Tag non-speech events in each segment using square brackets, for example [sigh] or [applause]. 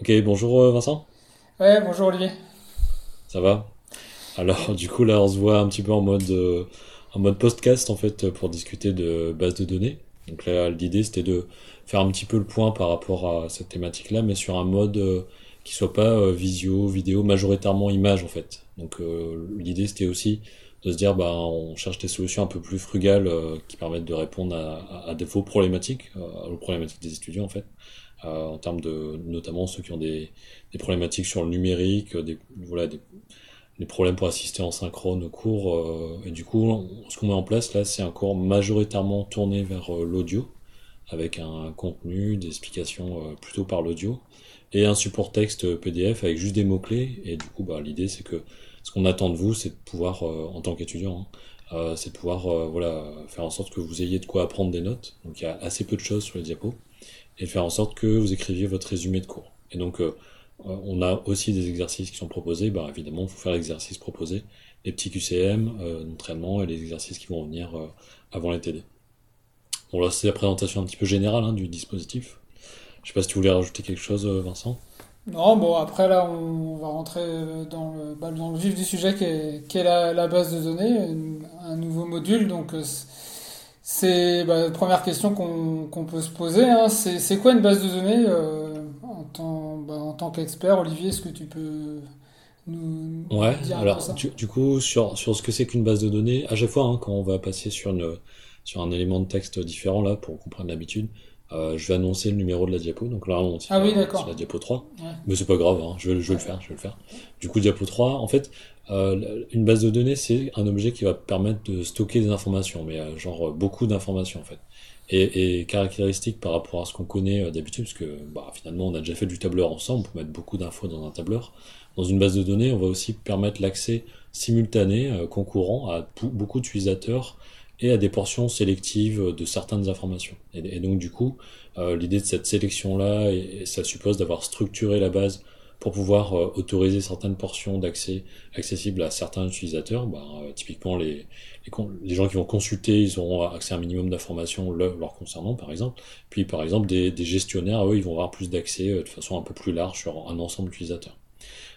Ok, bonjour euh, Vincent, Ouais, bonjour Olivier. ça va? Alors du coup là on se voit un petit peu en mode euh, en mode podcast en fait pour discuter de base de données. Donc là l'idée c'était de faire un petit peu le point par rapport à cette thématique-là, mais sur un mode euh, qui soit pas euh, visio, vidéo, majoritairement image en fait. Donc euh, l'idée c'était aussi de se dire bah on cherche des solutions un peu plus frugales euh, qui permettent de répondre à, à, à des faux problématiques, euh, aux problématiques des étudiants en fait. Euh, en termes de notamment ceux qui ont des, problématiques sur le numérique, des, voilà, des, problèmes pour assister en synchrone au cours. euh, et du coup, ce qu'on met en place là, c'est un cours majoritairement tourné vers euh, l'audio, avec un contenu, des explications plutôt par l'audio, et un support texte PDF avec juste des mots-clés. Et du coup, bah, l'idée, c'est que ce qu'on attend de vous, c'est de pouvoir, en tant qu'étudiant, hein, c'est de pouvoir voilà, faire en sorte que vous ayez de quoi apprendre des notes. Donc il y a assez peu de choses sur les diapos et faire en sorte que vous écriviez votre résumé de cours. Et donc, euh, euh, on a aussi des exercices qui sont proposés. Bah, évidemment, il faut faire l'exercice proposé, les petits QCM euh, d'entraînement et les exercices qui vont venir euh, avant les TD. Bon, là, c'est la présentation un petit peu générale hein, du dispositif. Je sais pas si tu voulais rajouter quelque chose, Vincent. Non, bon, après là, on va rentrer dans le, bah, dans le vif du sujet qui est, qui est la, la base de données, un nouveau module. Donc, euh, c'est bah, la première question qu'on peut se poser. hein. c'est quoi une base de données euh, en tant, bah, en tant qu'expert, Olivier, est-ce que tu peux nous Ouais, dire alors ça? du, du coup, sur, sur ce que c'est qu'une base de données, à chaque fois, hein, quand on va passer sur, une, sur un élément de texte différent, là, pour comprendre l'habitude, euh, je vais annoncer le numéro de la diapo. Donc là, on sur, Ah oui, sur d'accord. la diapo 3. Ouais. Mais c'est pas grave, hein, je vais, je vais le faire, je vais le faire. Du coup, diapo 3, en fait, euh, une base de données, c'est un objet qui va permettre de stocker des informations, mais euh, genre euh, beaucoup d'informations, en fait. Et, et caractéristique par rapport à ce qu'on connaît d'habitude, parce que bah, finalement, on a déjà fait du tableur ensemble, on peut mettre beaucoup d'infos dans un tableur. Dans une base de données, on va aussi permettre l'accès simultané, concurrent, à beaucoup d'utilisateurs et à des portions sélectives de certaines informations. Et, donc, du coup, l'idée de cette sélection-là, et ça suppose d'avoir structuré la base pour pouvoir euh, autoriser certaines portions d'accès accessibles à certains utilisateurs. Bah, euh, typiquement, les, les, gens qui vont consulter, ils auront accès à un minimum d'informations le- leur concernant, par exemple. Puis, par exemple, des, gestionnaires, eux, ils vont avoir plus d'accès euh, de façon un peu plus large sur un ensemble d'utilisateurs.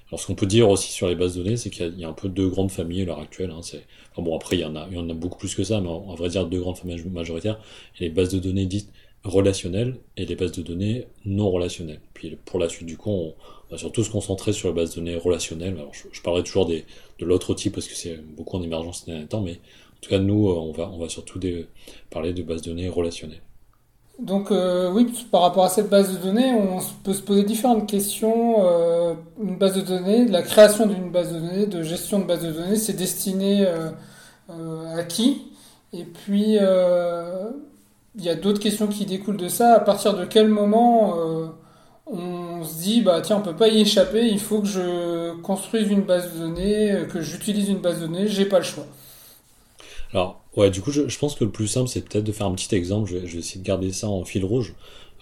Alors, ce qu'on peut dire aussi sur les bases de données, c'est qu'il y, a un peu deux grandes familles à l'heure actuelle. Hein, c'est, bon, après, il y en a, il y en a beaucoup plus que ça, mais on, va dire deux grandes familles majoritaires. A les bases de données dites relationnelles et les bases de données non relationnelles. Puis pour la suite, du coup, on va surtout se concentrer sur les bases de données relationnelles. Alors, je, parlerai toujours des, de l'autre type parce que c'est beaucoup en émergence ces derniers temps, mais en tout cas, nous, euh, on va, on va surtout parler de bases de données relationnelles. Donc euh, oui, par rapport à cette base de données, on peut se poser différentes questions. Euh, une base de données, la création d'une base de données, de gestion de base de données, c'est destiné à qui? Et puis il y a d'autres questions qui découlent de ça. À partir de quel moment euh, on se dit bah tiens on peut pas y échapper, il faut que je construise une base de données, euh, que j'utilise une base de données, j'ai pas le choix. Alors, ouais, du coup, je, pense que le plus simple, c'est peut-être de faire un petit exemple. Je vais, essayer de garder ça en fil rouge.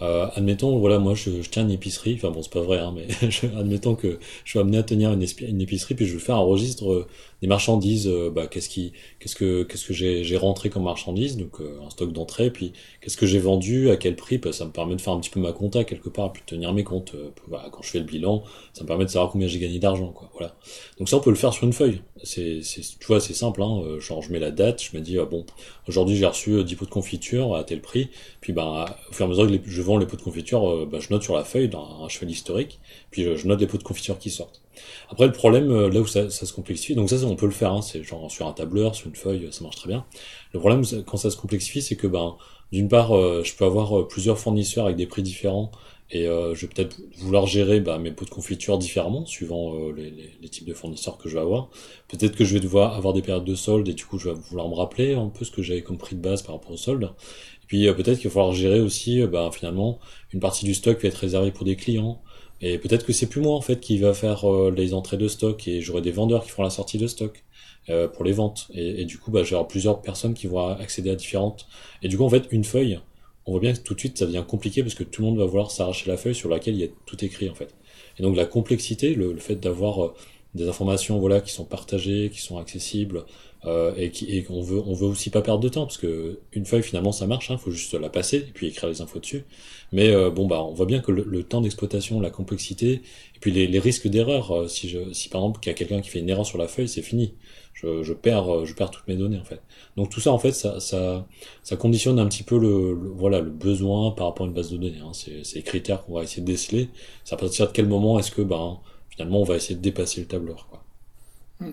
Euh, admettons, voilà, moi, je, tiens une épicerie. Enfin, bon, c'est pas vrai, hein, mais [laughs] admettons que je suis amené à tenir une, une épicerie, puis je veux faire un registre des marchandises. euh, bah, qu'est-ce qui, qu'est-ce que, j'ai, rentré comme marchandises, donc euh, un stock d'entrée, puis qu'est-ce que j'ai vendu, à quel prix. Bah, ça me permet de faire un petit peu ma compta quelque part, puis de tenir mes comptes. voilà, quand je fais le bilan, ça me permet de savoir combien j'ai gagné d'argent. Voilà. Donc ça, on peut le faire sur une feuille. C'est, c'est, tu vois, c'est simple, hein. Genre, je mets la date, je me dis, ah, bon, aujourd'hui, j'ai reçu euh, 10 pots de confiture à tel prix. Puis, ben, au fur et à mesure que je vends les pots de confiture, ben, je note sur la feuille, dans un cheval historique. Puis, je note les pots de confiture qui sortent. Après, le problème, euh, là où ça, se complexifie, donc ça, on peut le faire, hein. C'est genre sur un tableur, sur une feuille, ça marche très bien. Le problème, quand ça se complexifie, c'est que, ben, d'une part, euh, je peux avoir euh, plusieurs fournisseurs avec des prix différents. Et je vais peut-être vouloir gérer bah, mes pots de confiture différemment, suivant les, types de fournisseurs que je vais avoir. Peut-être que je vais devoir avoir des périodes de solde et du coup je vais vouloir me rappeler un peu ce que j'avais comme prix de base par rapport au solde. Et puis peut-être qu'il va falloir gérer aussi bah, finalement une partie du stock qui va être réservée pour des clients. Et peut-être que c'est plus moi en fait qui va faire euh, les entrées de stock et j'aurai des vendeurs qui feront la sortie de stock euh, pour les ventes. Et, du coup bah, avoir plusieurs personnes qui vont accéder à différentes. Et du coup en fait une feuille, on voit bien que tout de suite ça devient compliqué parce que tout le monde va vouloir s'arracher la feuille sur laquelle il y a tout écrit en fait. Et donc la complexité, le, le fait d'avoir euh, des informations voilà qui sont partagées, qui sont accessibles, euh, et qui et qu'on veut on veut aussi pas perdre de temps parce que une feuille finalement ça marche, hein, faut juste la passer et puis écrire les infos dessus. Mais euh, bon bah on voit bien que le, temps d'exploitation, la complexité et puis les, les risques d'erreur. Euh, si je si par exemple qu'il y a quelqu'un qui fait une erreur sur la feuille, c'est fini. Je, je perds je perds toutes mes données en fait. Donc tout ça en fait ça ça ça conditionne un petit peu le, voilà le besoin par rapport à une base de données. Hein. C'est c'est critères qu'on va essayer de déceler. C'est à partir de quel moment est-ce que ben finalement on va essayer de dépasser le tableur quoi.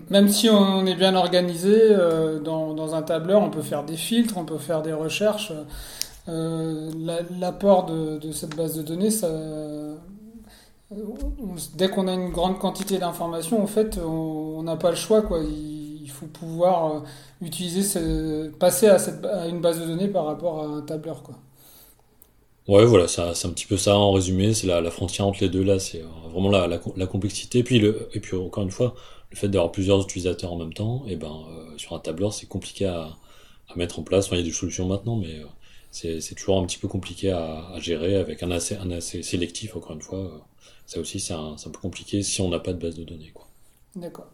Même si on est bien organisé, euh, dans, un tableur, on peut faire des filtres, on peut faire des recherches. Euh, L'apport de, cette base de données, ça, dès qu'on a une grande quantité d'informations, en fait, on n'a pas le choix. Il, faut pouvoir euh, utiliser, passer à, une base de données par rapport à un tableur. Quoi. Ouais, voilà, c'est un petit peu ça en résumé. C'est la, frontière entre les deux là, c'est euh, vraiment la, complexité. Et puis encore une fois, le fait d'avoir plusieurs utilisateurs en même temps, et eh ben euh, sur un tableur c'est compliqué à, mettre en place. Il y a des solutions maintenant, mais euh, c'est toujours un petit peu compliqué à, gérer avec un assez, un assez sélectif. Encore une fois, ça aussi c'est un, un, peu compliqué si on n'a pas de base de données. D'accord.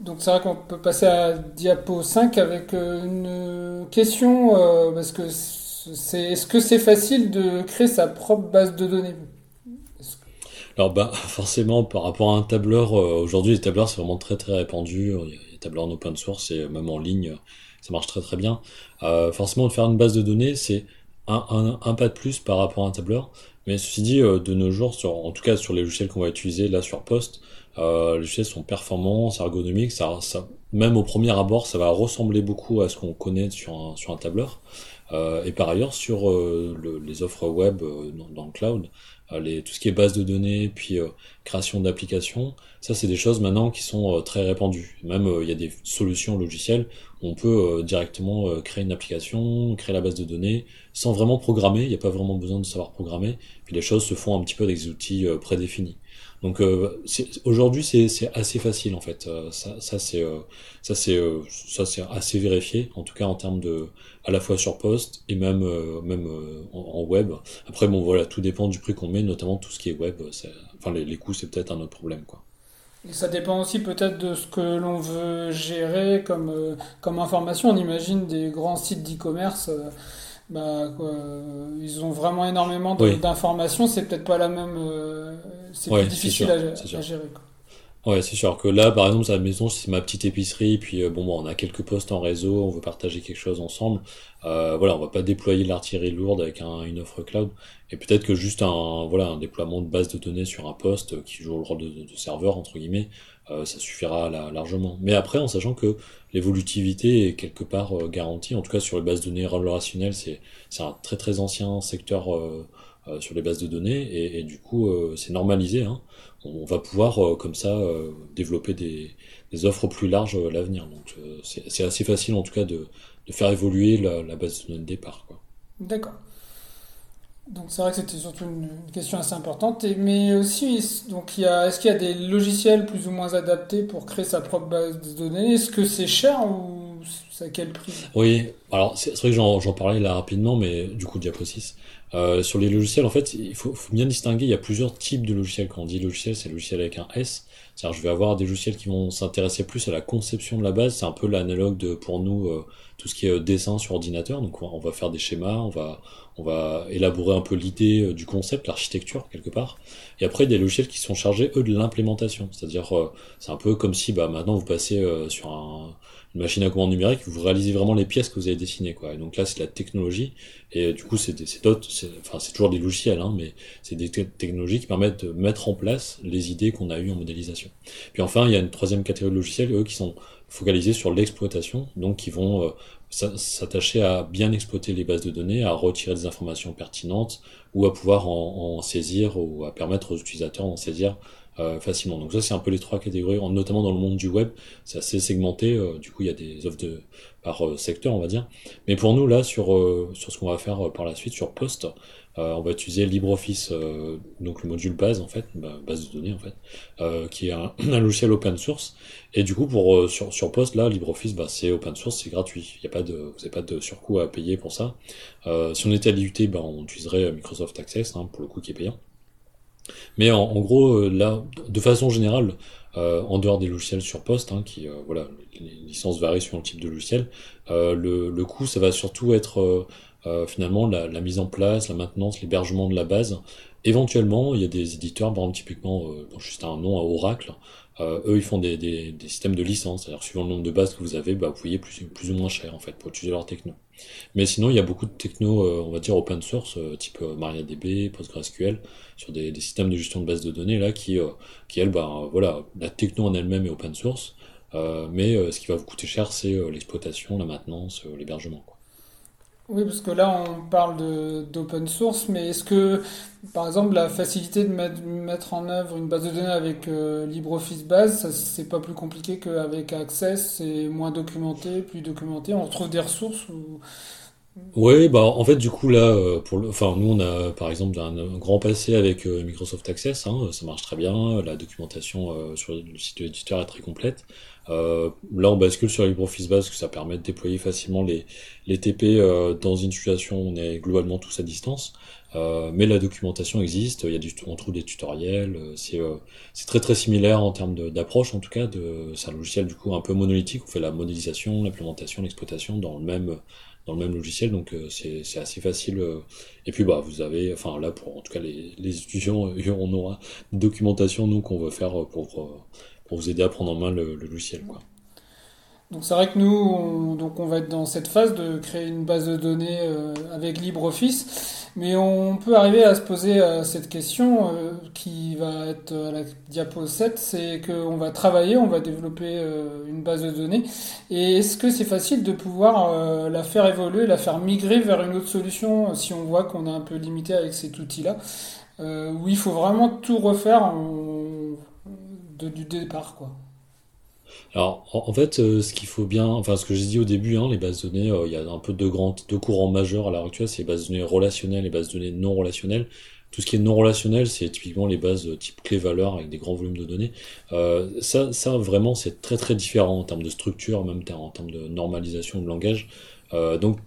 Donc c'est vrai qu'on peut passer à diapo 5 avec une question parce que c'est est-ce que c'est facile de créer sa propre base de données? Alors bah forcément par rapport à un tableur, euh, aujourd'hui les tableurs c'est vraiment très très répandu, il y a des tableurs en open source et même en ligne ça marche très très bien. Euh, forcément de faire une base de données c'est un, pas de plus par rapport à un tableur, mais ceci dit euh, de nos jours, en tout cas sur les logiciels qu'on va utiliser là sur Post, les logiciels sont performants, c'est ergonomique, ça, ça, même au premier abord ça va ressembler beaucoup à ce qu'on connaît sur un, tableur. Et par ailleurs, sur le, les offres web dans, le cloud, les, tout ce qui est base de données, puis création d'applications, ça c'est des choses maintenant qui sont très répandues. Même il y a des solutions logicielles où on peut directement créer une application, créer la base de données, sans vraiment programmer, il n'y a pas vraiment besoin de savoir programmer, puis les choses se font un petit peu avec des outils prédéfinis. Donc euh, aujourd'hui c'est assez facile en fait. Euh, euh, euh, ça c'est assez vérifié en tout cas en termes de à la fois sur poste et même même en, web. Après bon voilà tout dépend du prix qu'on met, notamment tout ce qui est web. Enfin les, les coûts c'est peut-être un autre problème quoi. Et ça dépend aussi peut-être de ce que l'on veut gérer comme, comme information. On imagine des grands sites d'e-commerce bah, quoi, ils ont vraiment énormément d'informations, c'est peut-être pas la même. Euh, c'est plus difficile à, à, gérer. Quoi. Ouais, c'est sûr que là, par exemple, à la maison, c'est ma petite épicerie, puis euh, bon, bon, on a quelques postes en réseau, on veut partager quelque chose ensemble. Euh, voilà, on va pas déployer l'artillerie lourde avec un, une offre cloud, et peut-être que juste un, voilà, un déploiement de base de données sur un poste qui joue le rôle de, de serveur entre guillemets, euh, ça suffira largement. Mais après, en sachant que l'évolutivité est quelque part euh, garantie, en tout cas sur les bases de données relationnelles, c'est un très très ancien secteur euh, sur les bases de données, et, du coup, c'est normalisé. Hein. On, va pouvoir, comme ça, développer des, offres plus larges à l'avenir. Donc c'est assez facile, en tout cas, de, faire évoluer la, base de données de départ. D'accord. Donc c'est vrai que c'était surtout une, question assez importante. Mais aussi, donc il est-ce qu'il y a des logiciels plus ou moins adaptés pour créer sa propre base de données? Est-ce que c'est cher ou à quel prix Oui, alors c'est vrai que j'en parlais là rapidement, mais du coup diapo 6. Euh, sur les logiciels, en fait, il faut, bien distinguer, il y a plusieurs types de logiciels. Quand on dit logiciel, c'est logiciel avec un S. C'est-à-dire, je vais avoir des logiciels qui vont s'intéresser plus à la conception de la base. C'est un peu l'analogue de, pour nous, euh, tout ce qui est euh, dessin sur ordinateur. Donc, on va faire des schémas, on va, on va élaborer un peu l'idée euh, du concept, l'architecture, quelque part. Et après, des logiciels qui sont chargés, eux, de l'implémentation. C'est-à-dire, c'est un peu comme si, bah, maintenant, vous passez sur un, une machine à commande numérique, vous réalisez vraiment les pièces que vous avez dessinées, quoi. Et donc là, c'est la technologie. Et du coup, c'est enfin, toujours des logiciels, hein, mais c'est des technologies qui permettent de mettre en place les idées qu'on a eues en modélisation. Puis enfin, il y a une troisième catégorie de logiciels, eux, qui sont focalisés sur l'exploitation, donc qui vont euh, s'attacher à bien exploiter les bases de données, à retirer des informations pertinentes, ou à pouvoir en, saisir, ou à permettre aux utilisateurs d'en saisir euh, facilement. Donc ça, c'est un peu les trois catégories, notamment dans le monde du web, c'est assez segmenté. Euh, du coup, il y a des offres de par euh, secteur, on va dire. Mais pour nous, là, sur sur ce qu'on va faire par la suite, sur Post, on va utiliser LibreOffice, donc le module base en fait, bah, base de données en fait, qui est [clears throat] un, logiciel open source. Et du coup, pour sur sur Post, là, LibreOffice, bah, c'est open source, c'est gratuit. Il a pas de, vous n'avez pas de surcoût à payer pour ça. si on était à l'IUT, bah, on utiliserait Microsoft Access, hein, pour le coup, qui est payant. Mais en, gros, euh, là, de façon générale, en dehors des logiciels sur poste, hein, qui voilà, les licences varient sur le type de logiciel. le, coût, ça va surtout être finalement la, mise en place, la maintenance, l'hébergement de la base. Éventuellement, il y a des éditeurs, par exemple typiquement, juste un nom à Oracle, euh, eux, ils font des, des, des, systèmes de licence, c'est-à-dire suivant le nombre de bases que vous avez, bah, vous payez plus, plus ou moins cher en fait pour utiliser leur techno. Mais sinon, il y a beaucoup de techno, euh, on va dire open source, euh, type MariaDB, PostgreSQL, sur des, des, systèmes de gestion de bases de données là qui, qui elles, bah, voilà, la techno en elle-même est open source, mais ce qui va vous coûter cher, c'est l'exploitation, la maintenance, l'hébergement. Oui, parce que là, on parle d'open source, mais est-ce que, par exemple, la facilité de mettre, mettre en œuvre une base de données avec euh, LibreOffice Base, c'est pas plus compliqué qu'avec Access, c'est moins documenté, plus documenté, on retrouve des ressources ou... Oui, bah en fait du coup là, euh, pour le, enfin nous on a par exemple un, grand passé avec euh, Microsoft Access, hein, ça marche très bien, la documentation sur le site de l'éditeur est très complète. Euh, là, on bascule sur LibreOffice Base, ça permet de déployer facilement les, les TP euh, dans une situation où on est globalement tous à distance. Euh, mais la documentation existe, il y a du, on trouve des tutoriels, euh, c'est euh, très très similaire en termes d'approche en tout cas. C'est un logiciel du coup un peu monolithique, on fait la modélisation, l'implémentation, l'exploitation dans le même dans le même logiciel, donc c'est assez facile. Et puis bah vous avez, enfin là pour en tout cas les, les étudiants, [laughs] on aura une documentation nous qu'on veut faire pour pour vous aider à prendre en main le, logiciel. Quoi. Donc c'est vrai que nous, on, donc on va être dans cette phase de créer une base de données euh, avec LibreOffice, mais on peut arriver à se poser euh, cette question euh, qui va être à la diapo 7, c'est qu'on va travailler, on va développer une base de données, et est-ce que c'est facile de pouvoir la faire évoluer, la faire migrer vers une autre solution si on voit qu'on est un peu limité avec cet outil-là, où il faut vraiment tout refaire du départ, quoi. Alors, en, fait, euh, ce qu'il faut bien, enfin, ce que j'ai dit au début, hein, les bases de données, euh, il y a un peu deux grands, deux courants majeurs à l'heure actuelle, c'est les bases de données relationnelles et les bases de données non relationnelles. Tout ce qui est non relationnel, c'est typiquement les bases type clé-valeur avec des grands volumes de données. Euh, ça, ça, vraiment, c'est très très différent en termes de structure, même en termes de normalisation de langage. Euh, donc,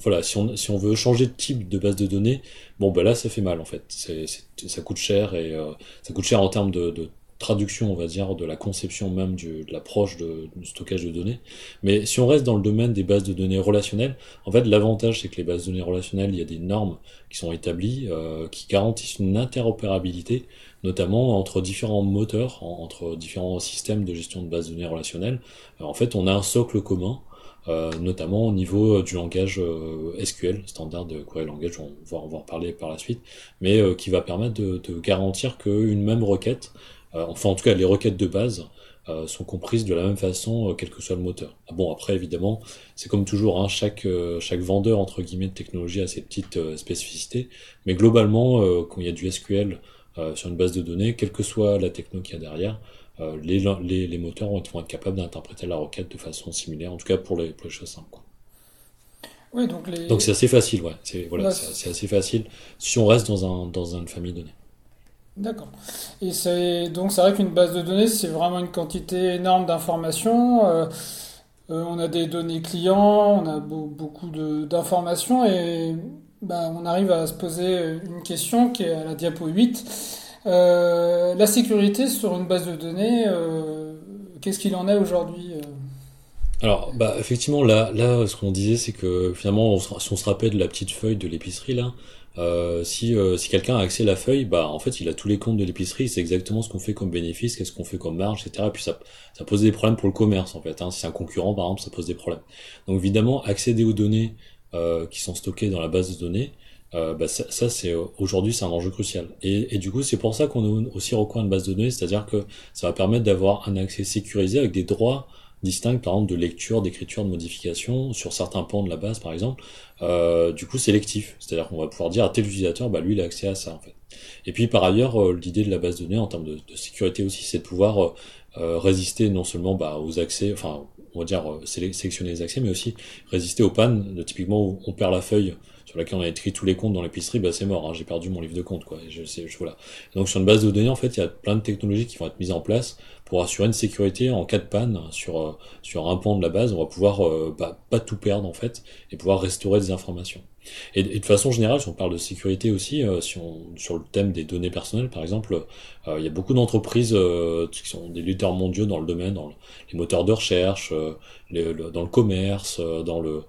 voilà, si on, si on veut changer de type de base de données, bon, ben là, ça fait mal en fait. Ça coûte cher et ça coûte cher en termes de traduction, on va dire, de la conception même de l'approche de, stockage de données. Mais si on reste dans le domaine des bases de données relationnelles, en fait, l'avantage, c'est que les bases de données relationnelles, il y a des normes qui sont établies, euh, qui garantissent une interopérabilité, notamment entre différents moteurs, entre différents systèmes de gestion de bases de données relationnelles. en fait, on a un socle commun, euh, notamment au niveau du langage euh, SQL, standard de query language, on va, en parler par la suite, mais euh, qui va permettre de, garantir qu'une même requête euh, enfin en tout cas les requêtes de base euh, sont comprises de la même façon, euh, quel que soit le moteur. Ah bon, après, évidemment, c'est comme toujours, hein, chaque, chaque vendeur, entre guillemets, de technologie a ses petites spécificités, mais globalement, quand il y a du SQL sur une base de données, quelle que soit la techno qu'il y a derrière, les, les, les, moteurs vont être, capables d'interpréter la requête de façon similaire, en tout cas pour les, pour les choses simples. Quoi. Oui, donc les... c'est assez facile, ouais. C'est voilà, assez facile si on reste dans, un, dans une famille de données. D'accord. Et c'est donc c'est vrai qu'une base de données, c'est vraiment une quantité énorme d'informations. Euh, euh, on a des données clients, on a beaucoup d'informations et ben, on arrive à se poser une question qui est à la diapo 8. Euh, la sécurité sur une base de données, qu'est-ce qu'il en est aujourd'hui alors, bah, effectivement, là, là, ce qu'on disait, c'est que finalement, si on se rappelle de la petite feuille de l'épicerie, là, euh, si, euh, si quelqu'un a accès à la feuille, bah en fait il a tous les comptes de l'épicerie, c'est exactement ce qu'on fait comme bénéfice, qu'est-ce qu'on fait comme marge, etc. Et puis ça, ça pose des problèmes pour le commerce en fait. Hein. Si c'est un concurrent par exemple, ça pose des problèmes. Donc évidemment accéder aux données euh, qui sont stockées dans la base de données, euh, bah, ça, ça c'est aujourd'hui c'est un enjeu crucial. Et, et du coup c'est pour ça qu'on a aussi recours à une base de données, c'est-à-dire que ça va permettre d'avoir un accès sécurisé avec des droits distinct par exemple de lecture, d'écriture, de modification sur certains pans de la base par exemple, euh, du coup sélectif, c'est-à-dire qu'on va pouvoir dire à tel utilisateur, bah lui il a accès à ça en fait. Et puis par ailleurs, euh, l'idée de la base de données en termes de, sécurité aussi, c'est de pouvoir euh, résister non seulement bah, aux accès, enfin on va dire sélectionner les accès, mais aussi résister aux pannes, de, typiquement on perd la feuille sur laquelle on a écrit tous les comptes dans l'épicerie, bah c'est mort, hein, j'ai perdu mon livre de compte. Donc sur une base de données en fait, il y a plein de technologies qui vont être mises en place pour assurer une sécurité en cas de panne sur, euh, un pan de la base, on va pouvoir euh, bah, pas tout perdre en fait et pouvoir restaurer des informations. Et, de façon générale, si on parle de sécurité aussi, si on, sur le thème des données personnelles, par exemple, il y a beaucoup d'entreprises qui sont des leaders mondiaux dans le domaine, dans les moteurs de recherche, dans le commerce, dans le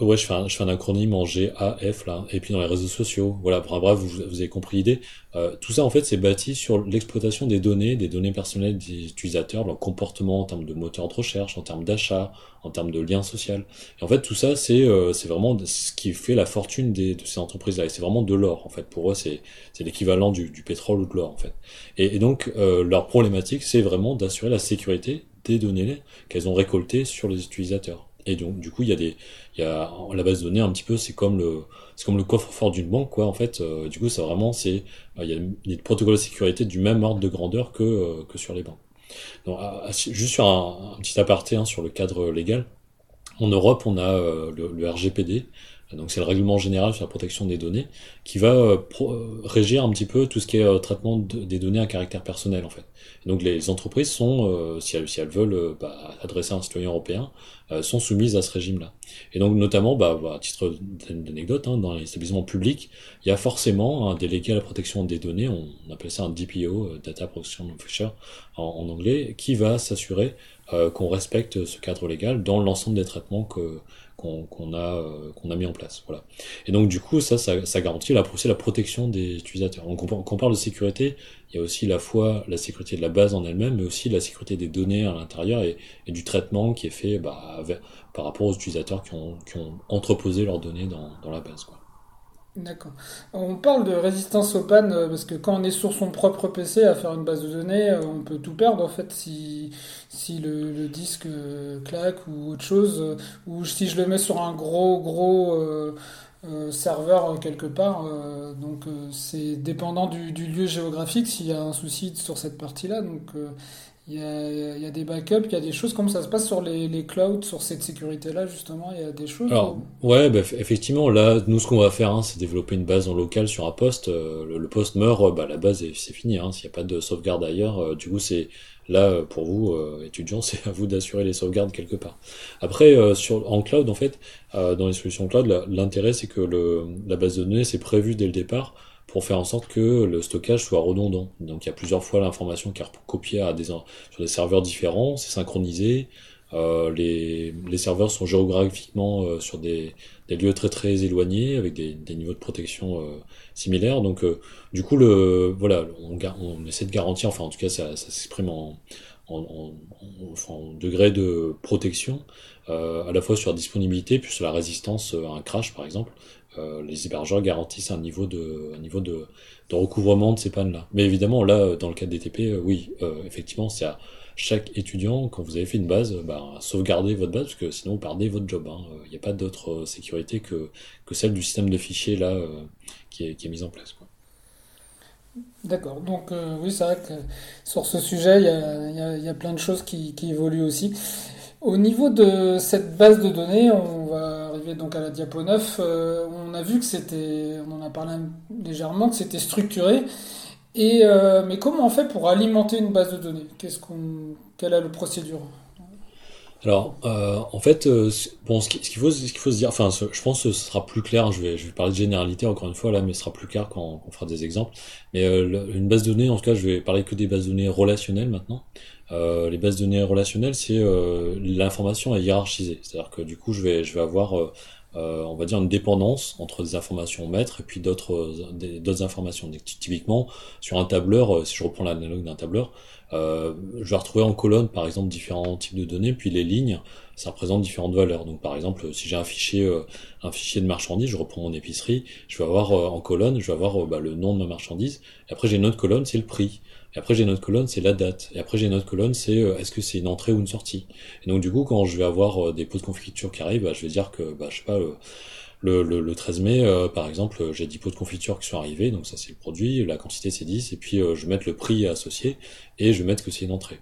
Ouais, je fais, un, je fais un acronyme en GAF là, et puis dans les réseaux sociaux. Voilà, bref, vous, vous avez compris l'idée. Euh, tout ça en fait, c'est bâti sur l'exploitation des données, des données personnelles des utilisateurs, leur comportement en termes de moteur de recherche, en termes d'achat, en termes de lien social. Et en fait, tout ça, c'est euh, c'est vraiment ce qui fait la fortune des, de ces entreprises-là. Et c'est vraiment de l'or en fait. Pour eux, c'est l'équivalent du, du pétrole ou de l'or en fait. Et, et donc, euh, leur problématique, c'est vraiment d'assurer la sécurité des données qu'elles ont récoltées sur les utilisateurs. Et donc, du coup, il y a des, il y a la base de données un petit peu, c'est comme le, c'est comme le coffre-fort d'une banque, quoi. En fait, euh, du coup, ça vraiment, c'est, il y a des protocoles de sécurité du même ordre de grandeur que euh, que sur les banques. Donc, juste sur un, petit aparté hein, sur le cadre légal. En Europe, on a euh, le, RGPD, donc c'est le règlement général sur la protection des données, qui va euh, euh, régir un petit peu tout ce qui est euh, traitement des données à caractère personnel en fait. donc les entreprises sont, si, elles, veulent bah, adresser un citoyen européen, sont soumises à ce régime-là. Et donc notamment, bah, bah à titre d'anecdote, hein, dans les établissements publics, il y a forcément un délégué à la protection des données, on, appelle ça un DPO, Data Protection Officer en anglais, qui va s'assurer qu'on respecte ce cadre légal dans l'ensemble des traitements que qu'on a, euh, qu'on a mis en place. Voilà. Et donc du coup, ça, ça, garantit la, la protection des utilisateurs. Donc quand on parle de sécurité, il y a aussi la fois la sécurité de la base en elle-même, mais aussi la sécurité des données à l'intérieur et, et, du traitement qui est fait bah, par rapport aux utilisateurs qui ont, qui ont entreposé leurs données dans, dans la base. Quoi. D'accord. On parle de résistance aux pannes euh, parce que quand on est sur son propre PC à faire une base de données, euh, on peut tout perdre en fait si, le, disque euh, claque ou autre chose, ou si je le mets sur un gros gros serveur quelque part. donc c'est dépendant du, du, lieu géographique s'il y a un souci sur cette partie-là. Donc il y, a, il y, a, des backups, il y a des choses. comme ça se passe sur les, les clouds, sur cette sécurité-là, justement Il y a des choses Alors, ouais, bah, effectivement, là, nous, ce qu'on va faire, hein, c'est développer une base en local sur un poste. Euh, le, poste meurt, euh, bah, la base, c'est fini. Hein, S'il n'y a pas de sauvegarde ailleurs, euh, du coup, c'est là, pour vous, étudiants, [laughs] c'est à vous d'assurer les sauvegardes quelque part. Après, sur, en cloud, en fait, dans les solutions cloud, l'intérêt, c'est que le, la base de données, c'est prévu dès le départ pour faire en sorte que le stockage soit redondant. Donc il y a plusieurs fois l'information qui est recopiée à des, sur des serveurs différents, c'est synchronisé, euh, les, serveurs sont géographiquement euh, sur des, lieux très très éloignés avec des, niveaux de protection euh, similaires. Donc du coup voilà on, essaie de garantir, enfin en tout cas ça, s'exprime en, en, degré de protection à la fois sur la disponibilité puis sur la résistance à un crash par exemple. Euh, les hébergeurs garantissent un niveau de, un niveau de, de recouvrement de ces pannes-là. Mais évidemment, là, dans le cas des TP, euh, oui, euh, effectivement, c'est à chaque étudiant, quand vous avez fait une base, bah, sauvegardez votre base, parce que sinon vous perdez votre job. Il hein. n'y a pas d'autre sécurité que, que celle du système de fichiers là qui, est, qui est mise en place. D'accord, donc oui, c'est vrai que sur ce sujet, il y a, y, y a, plein de choses qui, qui évoluent aussi. Au niveau de cette base de données, on va arriver donc à la diapo 9. Euh, on a vu que c'était, on en a parlé légèrement, que c'était structuré. Et euh, mais comment on fait pour alimenter une base de données? Quelle est la procédure? Alors, euh, en fait, bon, ce qu'il faut, ce qu'il faut se dire, enfin, je pense que ce sera plus clair. Je vais, je vais parler de généralité encore une fois là, mais ce sera plus clair quand on fera des exemples. Mais une base de données, en tout cas, je vais parler que des bases de données relationnelles maintenant. Euh, les bases de données relationnelles, c'est euh, l'information est hiérarchisée. C'est-à-dire que du coup, je vais, je vais avoir, euh, euh on va dire, une dépendance entre des informations maîtres et puis d'autres, d'autres informations. Typiquement, sur un tableur, si je reprends l'analogue d'un tableur, je vais retrouver en colonne, par exemple, différents types de données, puis les lignes, ça représente différentes valeurs. Donc, par exemple, si j'ai un fichier, un fichier de marchandises, je reprends mon épicerie, je vais avoir en colonne, je vais avoir bah, le nom de ma marchandise. Et après, j'ai une autre colonne, c'est le prix. Et après, j'ai une autre colonne, c'est la date. Et après, j'ai une autre colonne, c'est euh, est-ce que c'est une entrée ou une sortie? Et donc, du coup, quand je vais avoir euh, des pots de confiture qui arrivent, bah, je vais dire que, bah, je sais pas, le, le, le 13 mai, euh, par exemple, j'ai 10 pots de confiture qui sont arrivés, donc ça c'est le produit, la quantité c'est 10, et puis je vais mettre le prix associé, et je vais mettre que c'est une entrée.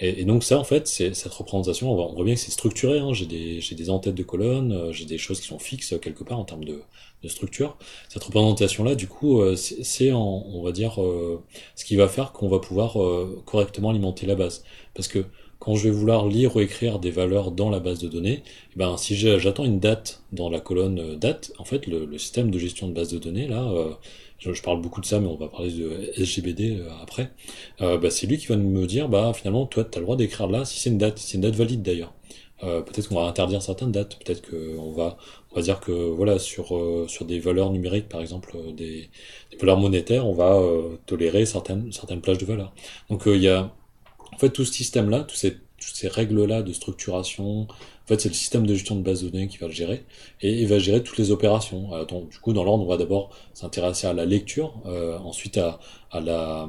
Et, et, donc ça, en fait, c'est cette représentation, on voit, bien que c'est structuré, hein, j'ai des, des en-têtes de colonnes, j'ai des choses qui sont fixes quelque part en termes de, structure. Cette représentation-là, du coup, euh, c'est, on va dire, euh, ce qui va faire qu'on va pouvoir euh, correctement alimenter la base. Parce que quand je vais vouloir lire ou écrire des valeurs dans la base de données, eh ben, si j'attends une date dans la colonne euh, date, en fait, le, système de gestion de base de données, là, euh, je, parle beaucoup de ça, mais on va parler de SGBD euh, après, bah, c'est lui qui va me dire, bah, finalement, toi, tu as le droit d'écrire là si c'est une date, c'est une date valide d'ailleurs. Peut-être qu'on va interdire certaines dates, peut-être qu'on va, on va dire que voilà sur sur des valeurs numériques par exemple des, des valeurs monétaires, on va tolérer certaines certaines plages de valeurs. Donc il y a en fait, tout ce système-là, toutes ces, toutes ces règles-là de structuration, fait, c'est le système de gestion de base de données qui va le gérer, et il va gérer toutes les opérations. Alors, du coup, dans l'ordre, on va d'abord s'intéresser à la lecture, euh, ensuite à, la,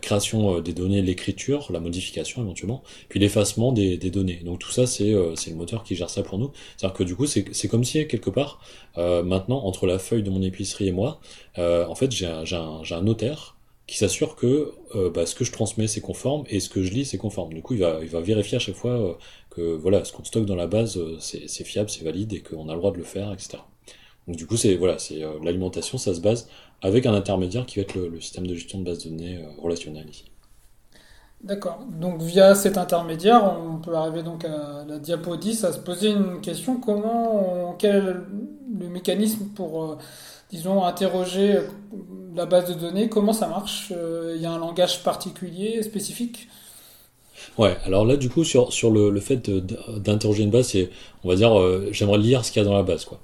création euh, des données, l'écriture, la modification éventuellement, puis l'effacement des, données. Donc tout ça, c'est euh, le moteur qui gère ça pour nous. C'est-à-dire que du coup, c'est comme si, quelque part, euh, maintenant, entre la feuille de mon épicerie et moi, euh, en fait, j'ai un, un notaire qui s'assure que euh, bah, ce que je transmets c'est conforme et ce que je lis c'est conforme. Du coup, il va, il va vérifier à chaque fois euh, que voilà, ce qu'on stocke dans la base euh, c'est fiable, c'est valide et qu'on a le droit de le faire, etc. Donc du coup, c'est voilà, c'est l'alimentation, ça se base avec un intermédiaire qui va être le, système de gestion de base de données relationnel ici. D'accord. Donc via cet intermédiaire, on peut arriver donc à la diapo 10 à se poser une question comment, quel est le mécanisme pour disons, interroger euh, la base de données, comment ça marche euh, Il y a un langage particulier, spécifique? Ouais, alors là, du coup, sur, sur le, le fait d'interroger une base, c'est, on va dire, euh, j'aimerais lire ce qu'il y a dans la base, quoi.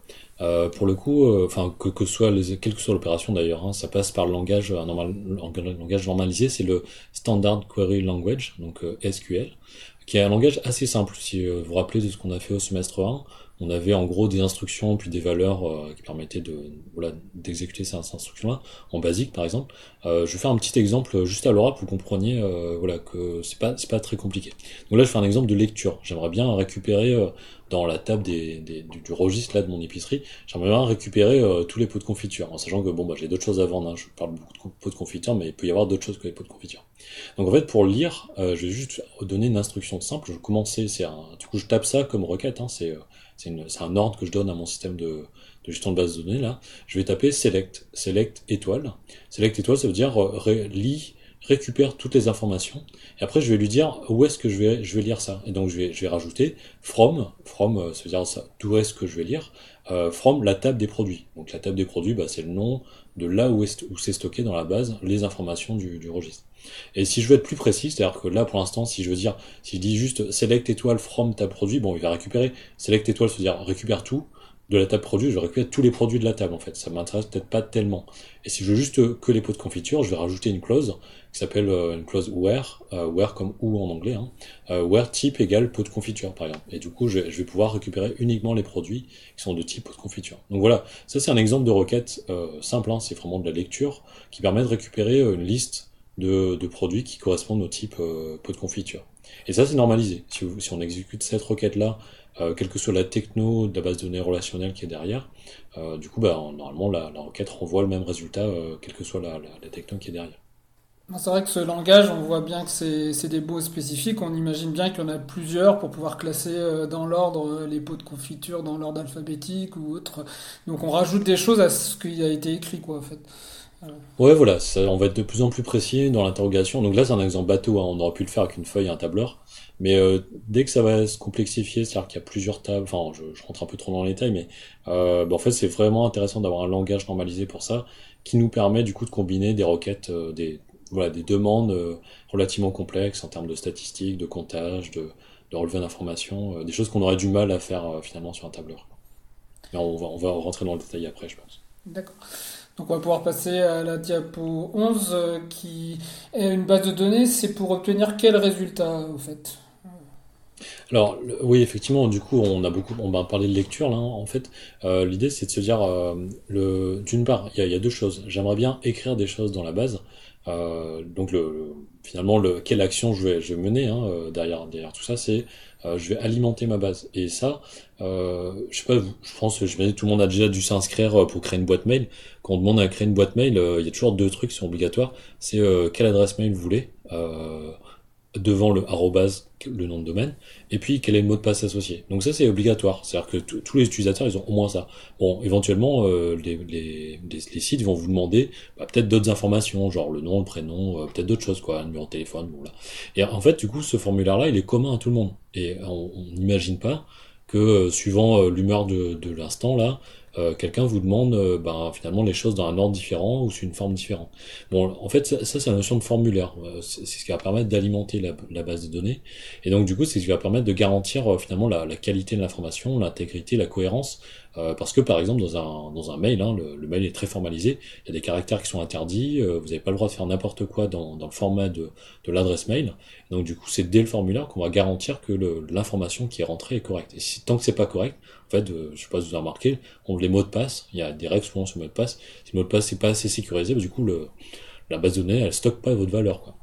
Pour le coup, enfin que, que soit les, quelle que soit l'opération d'ailleurs, hein, ça passe par le langage normal, langage normalisé, c'est le Standard Query Language, donc SQL, qui est un langage assez simple. Si vous vous rappelez de ce qu'on a fait au semestre 1, on avait en gros des instructions puis des valeurs euh, qui permettaient de voilà d'exécuter ces, instructions-là en basique par exemple. Euh, je vais faire un petit exemple juste à l'oral pour que vous compreniez euh, voilà que c'est pas c'est pas très compliqué. Donc là je fais un exemple de lecture. J'aimerais bien récupérer dans la table des, du, registre là de mon épicerie, j'aimerais bien récupérer tous les pots de confiture en sachant que bon bah j'ai d'autres choses à vendre. Hein. Je parle beaucoup de pots de confiture mais il peut y avoir d'autres choses que les pots de confiture. Donc en fait pour lire, je vais juste donner une instruction simple. Je commencer c'est du coup je tape ça comme requête. Hein, c'est c'est un ordre que je donne à mon système de, gestion de base de données là, je vais taper select, select étoile. Select étoile, ça veut dire euh, lit, récupère toutes les informations. Et après, je vais lui dire où est-ce que je vais, je vais lire ça. Et donc, je vais, je vais rajouter from, from, euh, ça veut dire ça, d'où est-ce que je vais lire, euh, from la table des produits. Donc, la table des produits, bah, c'est le nom de là où, est, où c'est stocké dans la base les informations du, du registre. Et si je veux être plus précis, c'est-à-dire que là, pour l'instant, si je veux dire, si je dis juste select étoile from table produit, bon, il va récupérer. Select étoile, cest à dire récupère tout de la table produit, je vais récupérer tous les produits de la table, en fait. Ça m'intéresse peut-être pas tellement. Et si je veux juste que les pots de confiture, je vais rajouter une clause qui s'appelle euh, une clause where, euh, where comme ou en anglais, hein, euh, where type égale pot de confiture, par exemple. Et du coup, je, vais pouvoir récupérer uniquement les produits qui sont de type pot de confiture. Donc voilà, ça c'est un exemple de requête simple, hein, c'est vraiment de la lecture qui permet de récupérer une liste de, produits qui correspondent au type euh, pot de confiture. Et ça, c'est normalisé. Si, on exécute cette requête-là, euh, quelle que soit la techno de la base de données relationnelle qui est derrière, euh, du coup, bah, normalement, la, la, requête renvoie le même résultat, quelle que soit la, techno qui est derrière. C'est vrai que ce langage, on voit bien que c'est des mots spécifiques. On imagine bien qu'il y en a plusieurs pour pouvoir classer dans l'ordre les pots de confiture, dans l'ordre alphabétique ou autre. Donc on rajoute des choses à ce qui a été écrit, quoi, en fait. Ouais, voilà, ça, on va être de plus en plus précis dans l'interrogation. Donc là, c'est un exemple bateau, hein. on aurait pu le faire avec une feuille et un tableur. Mais euh, dès que ça va se complexifier, c'est-à-dire qu'il y a plusieurs tables, enfin, je, rentre un peu trop dans les détails, mais euh, bah, en fait, c'est vraiment intéressant d'avoir un langage normalisé pour ça, qui nous permet du coup de combiner des requêtes, euh, des, voilà, des demandes relativement complexes en termes de statistiques, de comptage, de, de relevé d'informations, des choses qu'on aurait du mal à faire finalement sur un tableur. On va, on va rentrer dans le détail après, je pense. D'accord. Donc on va pouvoir passer à la diapo 11 euh, qui est une base de données. C'est pour obtenir quel résultat au fait? Alors oui, effectivement, du coup, on a beaucoup, on va parler de lecture là. En fait, euh, l'idée c'est de se dire, euh, d'une part, il y, a deux choses. J'aimerais bien écrire des choses dans la base. Donc le, finalement, le, quelle action je vais, mener hein, derrière, derrière tout ça, c'est euh, je vais alimenter ma base. Et ça, euh, je sais pas, je pense que tout le monde a déjà dû s'inscrire euh, pour créer une boîte mail. Quand on demande à créer une boîte mail, il y a toujours deux trucs qui sont obligatoires. C'est quelle adresse mail vous voulez devant le arrobase, le nom de domaine, et puis quel est le mot de passe associé? Donc ça c'est obligatoire, c'est-à-dire que tous les utilisateurs ils ont au moins ça. Bon, éventuellement euh, les, sites vont vous demander bah, peut-être d'autres informations, genre le nom, le prénom, euh, peut-être d'autres choses quoi, numéro de téléphone, voilà. Et en fait du coup ce formulaire-là il est commun à tout le monde, et on n'imagine pas que euh, suivant l'humeur de l'instant là, euh, quelqu'un vous demande euh, ben, finalement les choses dans un ordre différent ou sous une forme différente. Bon, en fait, ça, c'est la notion de formulaire. Euh, c'est ce qui va permettre d'alimenter la, base de données. Et donc, du coup, c'est ce qui va permettre de garantir finalement la, la qualité de l'information, l'intégrité, la cohérence euh, parce que par exemple dans un, dans un mail, hein, le, mail est très formalisé, il y a des caractères qui sont interdits, euh, vous n'avez pas le droit de faire n'importe quoi dans, dans, le format de, de l'adresse mail. Donc du coup c'est dès le formulaire qu'on va garantir que l'information qui est rentrée est correcte. Et tant que c'est pas correct, en fait, euh, je sais pas si vous avez remarqué, on les mots de passe, il y a des règles souvent sur le mot de passe. Si le mot de passe n'est pas assez sécurisé, bah, du coup la base de données elle stocke pas votre valeur.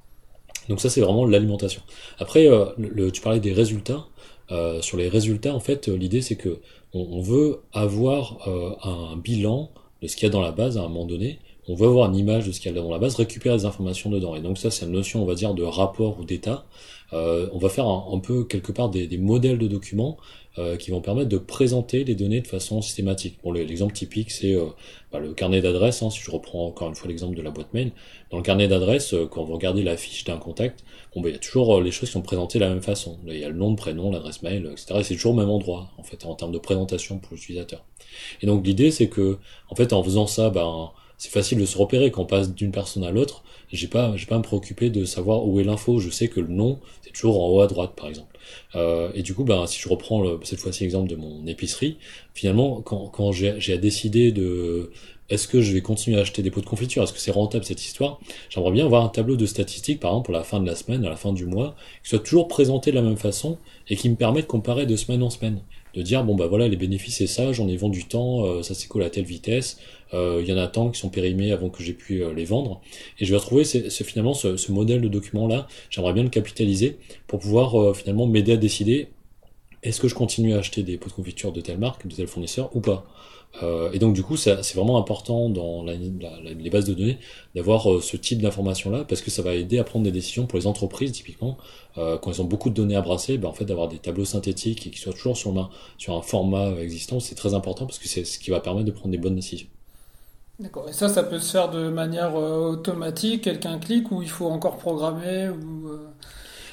Donc ça c'est vraiment l'alimentation. Après, le, tu parlais des résultats. Euh, sur les résultats, en fait, l'idée c'est que on, veut avoir euh, un bilan de ce qu'il y a dans la base à un moment donné. On veut avoir une image de ce qu'il y a dans la base, récupérer des informations dedans. Et donc ça, c'est une notion, on va dire, de rapport ou d'état. Euh, on va faire un, peu quelque part des, modèles de documents euh, qui vont permettre de présenter les données de façon systématique. Bon, l'exemple typique, c'est euh, bah, le carnet d'adresse. Hein, si je reprends encore une fois l'exemple de la boîte mail, dans le carnet d'adresse, quand vous regardez la fiche d'un contact, bon, bah, il y a toujours les choses qui sont présentées de la même façon. Il y a le nom, le prénom, l'adresse mail, etc. Et c'est toujours au même endroit, en fait, en termes de présentation pour l'utilisateur. Et donc l'idée, c'est que, en fait, en faisant ça, ben c'est facile de se repérer quand on passe d'une personne à l'autre. J'ai pas, j'ai pas à me préoccuper de savoir où est l'info. Je sais que le nom, c'est toujours en haut à droite, par exemple. Euh, et du coup, ben, si je reprends cette fois-ci l'exemple de mon épicerie, finalement, quand, quand j'ai à décider de est-ce que je vais continuer à acheter des pots de confiture? Est-ce que c'est rentable cette histoire? J'aimerais bien avoir un tableau de statistiques, par exemple, pour la fin de la semaine, à la fin du mois, qui soit toujours présenté de la même façon et qui me permet de comparer de semaine en semaine de dire bon bah voilà les bénéfices c'est ça, j'en ai vendu tant, euh, ça s'écoule à telle vitesse, euh, il y en a tant qui sont périmés avant que j'ai pu euh, les vendre, et je vais retrouver c'est finalement ce, ce, modèle de document là, j'aimerais bien le capitaliser pour pouvoir finalement m'aider à décider est-ce que je continue à acheter des pots de confiture de telle marque, de tel fournisseur ou pas. Euh, et donc du coup, c'est vraiment important dans la, les bases de données d'avoir euh, ce type d'information-là, parce que ça va aider à prendre des décisions pour les entreprises, typiquement, euh, quand ils ont beaucoup de données à brasser, ben, en fait d'avoir des tableaux synthétiques et qui soient toujours sur, sur un format existant, c'est très important parce que c'est ce qui va permettre de prendre des bonnes décisions. D'accord. Et ça, ça peut se faire de manière automatique, quelqu'un clique ou il faut encore programmer ou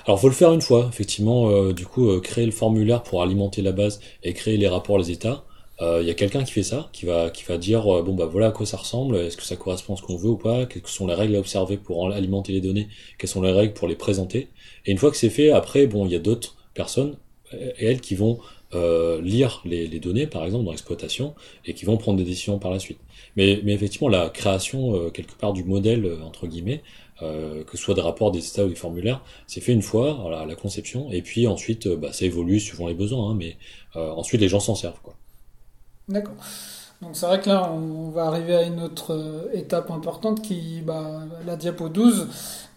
alors faut le faire une fois, effectivement, du coup, créer le formulaire pour alimenter la base et créer les rapports, les états. Il euh, y a quelqu'un qui fait ça, qui va, qui va dire euh, bon bah voilà à quoi ça ressemble, est-ce que ça correspond à ce qu'on veut ou pas, quelles sont les règles à observer pour alimenter les données, quelles sont les règles pour les présenter. Et une fois que c'est fait, après bon il y a d'autres personnes et elles qui vont euh, lire les, les, données par exemple dans l'exploitation et qui vont prendre des décisions par la suite. Mais, mais effectivement la création quelque part du modèle entre guillemets euh, que ce soit des rapports, des états ou des formulaires, c'est fait une fois, voilà, la conception, et puis ensuite, bah, ça évolue suivant les besoins, hein, mais ensuite les gens s'en servent. Quoi. D'accord. Donc c'est vrai que là, on va arriver à une autre euh, étape importante qui, bah, la diapo 12.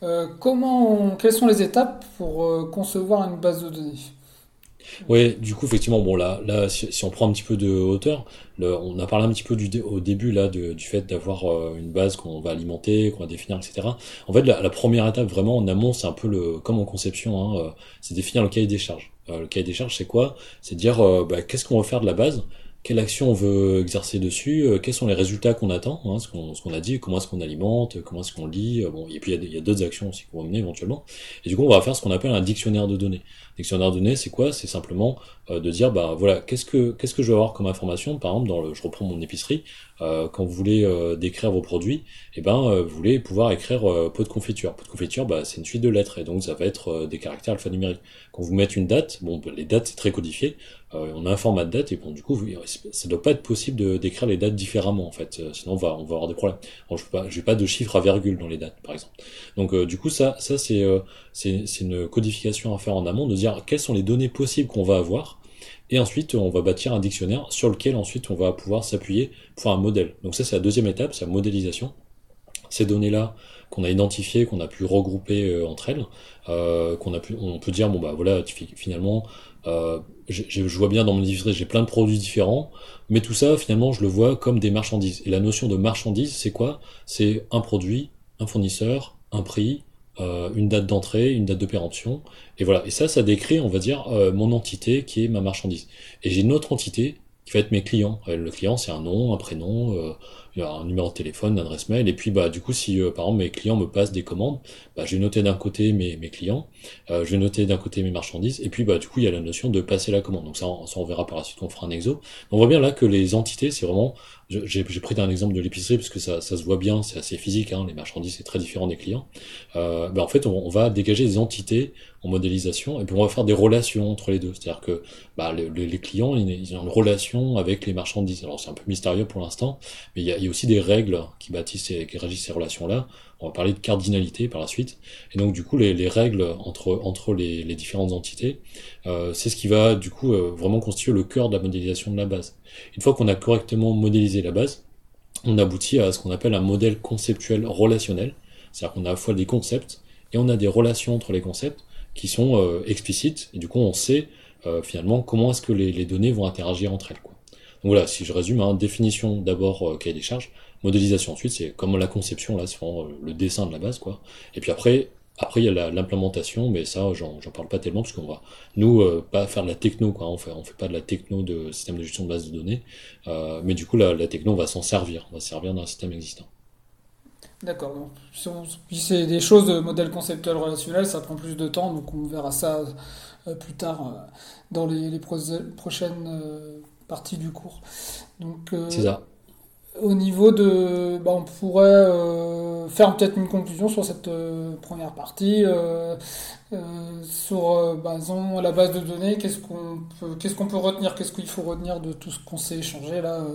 Euh, comment, quelles sont les étapes pour euh, concevoir une base de données? Oui, du coup, effectivement, bon là, là, si, on prend un petit peu de hauteur, on a parlé un petit peu du, au début là du fait d'avoir une base qu'on va alimenter, qu'on va définir, etc. En fait, la, première étape vraiment en amont, c'est un peu le comme en conception, hein, c'est définir le cahier des charges. le cahier des charges, c'est quoi? C'est dire bah, qu'est-ce qu'on va faire de la base? Quelle action on veut exercer dessus, euh, quels sont les résultats qu'on attend, hein, ce qu'on a dit, comment est-ce qu'on alimente, comment est-ce qu'on lit, euh, bon, et puis il y a, d'autres actions aussi qu'on va mener éventuellement. Et du coup, on va faire ce qu'on appelle un dictionnaire de données. Dictionnaire de données, c'est quoi? C'est simplement euh, de dire, bah voilà, qu'est-ce que qu'est-ce que je vais avoir comme information? Par exemple, dans le, je reprends mon épicerie, quand vous voulez décrire vos produits, et eh ben vous voulez pouvoir écrire pot de confiture. Pot de confiture, bah, c'est une suite de lettres, et donc ça va être des caractères alphanumériques. Quand vous mettez une date, bon, bah, les dates c'est très codifié, euh, on a un format de date et bon du coup ça doit pas être possible de d'écrire les dates différemment en fait. Euh, sinon on va on va avoir des problèmes. Je pas pas de chiffres à virgule dans les dates par exemple. Donc euh, du coup ça ça c'est c'est c'est une codification à faire en amont de dire quelles sont les données possibles qu'on va avoir et ensuite on va bâtir un dictionnaire sur lequel ensuite on va pouvoir s'appuyer pour un modèle. Donc ça c'est la deuxième étape c'est la modélisation. Ces données là qu'on a identifiées qu'on a pu regrouper entre elles qu'on a pu on peut dire bon bah voilà finalement euh, je, je, vois bien dans mon livret, j'ai plein de produits différents, mais tout ça, finalement, je le vois comme des marchandises. Et la notion de marchandise, c'est quoi? C'est un produit, un fournisseur, un prix, euh, une date d'entrée, une date de péremption, et voilà. Et ça, ça décrit, on va dire, euh, mon entité qui est ma marchandise. Et j'ai une autre entité qui va être mes clients. Euh, le client, c'est un nom, un prénom, euh, il y a un numéro de téléphone, adresse mail, et puis bah du coup si euh, par exemple mes clients me passent des commandes, bah, je vais noter d'un côté mes, clients, euh, je vais noter d'un côté mes marchandises, et puis bah du coup il y a la notion de passer la commande. Donc ça on, verra par la suite, on fera un exo. On voit bien là que les entités, c'est vraiment, j'ai pris un exemple de l'épicerie parce que ça, ça se voit bien, c'est assez physique, hein, les marchandises c'est très différent des clients. Euh, bah, en fait on, va dégager des entités en modélisation, et puis on va faire des relations entre les deux. C'est-à-dire que bah, le- le- les clients, ils, ils ont une relation avec les marchandises. Alors c'est un peu mystérieux pour l'instant, mais il y a, il y a aussi des règles qui bâtissent et qui régissent ces relations-là. On va parler de cardinalité par la suite. Et donc du coup, les, les règles entre, entre les, différentes entités, euh, c'est ce qui va du coup euh, vraiment constituer le cœur de la modélisation de la base. Une fois qu'on a correctement modélisé la base, on aboutit à ce qu'on appelle un modèle conceptuel relationnel. C'est-à-dire qu'on a à la fois des concepts et on a des relations entre les concepts qui sont euh, explicites. Et du coup, on sait finalement comment est-ce que les, données vont interagir entre elles. Voilà, si je résume, hein, définition d'abord euh, cahier des charges, modélisation ensuite, c'est comme la conception, là, c'est vraiment euh, le dessin de la base. Et puis après, après il y a l'implémentation, mais ça, j'en parle pas tellement, parce qu'on va, nous, euh, pas faire de la techno. On fait, fait pas de la techno de système de gestion de base de données, mais du coup, la, techno, on va s'en servir, on va se servir d'un système existant. D'accord. donc, Si, c'est des choses de modèle conceptuel relationnel, ça prend plus de temps, donc on verra ça plus tard dans les, les pro- prochaines parties du cours. Donc, euh, ça. au niveau de, bah, on pourrait euh, faire peut-être une conclusion sur cette euh, première partie, sur bah, la base de données. Qu'est-ce qu'on peut, qu'est-ce qu'on peut retenir, qu'est-ce qu'il faut retenir de tout ce qu'on s'est échangé là.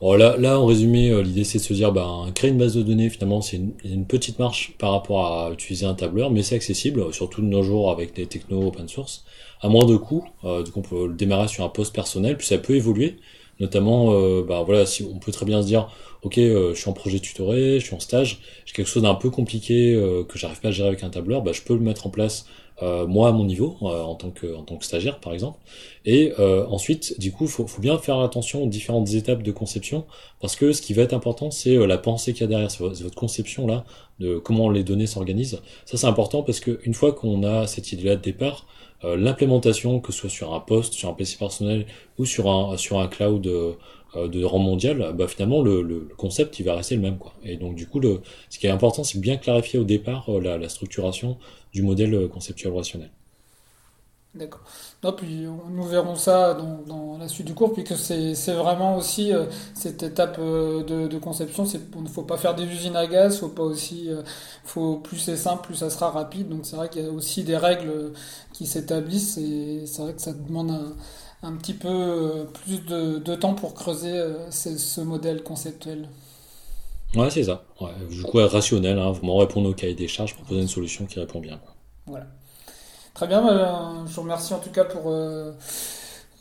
Bon, là, là, en résumé, l'idée c'est de se dire, ben, créer une base de données, finalement, c'est une, une petite marche par rapport à utiliser un tableur, mais c'est accessible, surtout de nos jours avec les technos open source, à moins de coûts. Euh, donc on peut le démarrer sur un poste personnel, puis ça peut évoluer. Notamment, euh, ben, voilà, si on peut très bien se dire, ok, euh, je suis en projet tutoré, je suis en stage, j'ai quelque chose d'un peu compliqué que j'arrive pas à gérer avec un tableur, bah, je peux le mettre en place moi à mon niveau, en tant que stagiaire par exemple. Et ensuite, du coup, faut, faut bien faire attention aux différentes étapes de conception, parce que ce qui va être important, c'est la pensée qu'il y a derrière, c'est votre conception là, de comment les données s'organisent. Ça, c'est important parce que une fois qu'on a cette idée-là de départ, euh, l'implémentation, que ce soit sur un poste, sur un PC personnel ou sur un sur un cloud euh, euh, de rang mondial, bah finalement le, concept il va rester le même quoi. Et donc du coup, le, ce qui est important, c'est bien clarifier au départ la, la structuration du modèle conceptuel relationnel. D'accord. Non, puis nous verrons ça dans, dans la suite du cours, puisque c'est vraiment aussi euh, cette étape euh, de, de conception. Il ne faut pas faire des usines à gaz, faut pas aussi, euh, faut plus c'est simple, plus ça sera rapide. Donc c'est vrai qu'il y a aussi des règles qui s'établissent et c'est vrai que ça demande un, un petit peu plus de, de temps pour creuser ce, modèle conceptuel. Ouais, c'est ça. Ouais, du coup, rationnel, hein, vraiment répondre au cahier des charges, proposer une solution qui répond bien. quoi. Voilà. Très bien, bah, je vous remercie en tout cas pour euh,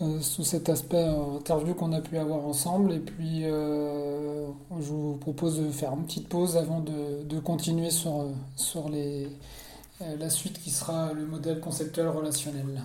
euh, sous cet aspect euh, interview qu'on a pu avoir ensemble. Et puis, euh, je vous propose de faire une petite pause avant de, de continuer sur, euh, sur les, euh, la suite qui sera le modèle conceptuel relationnel.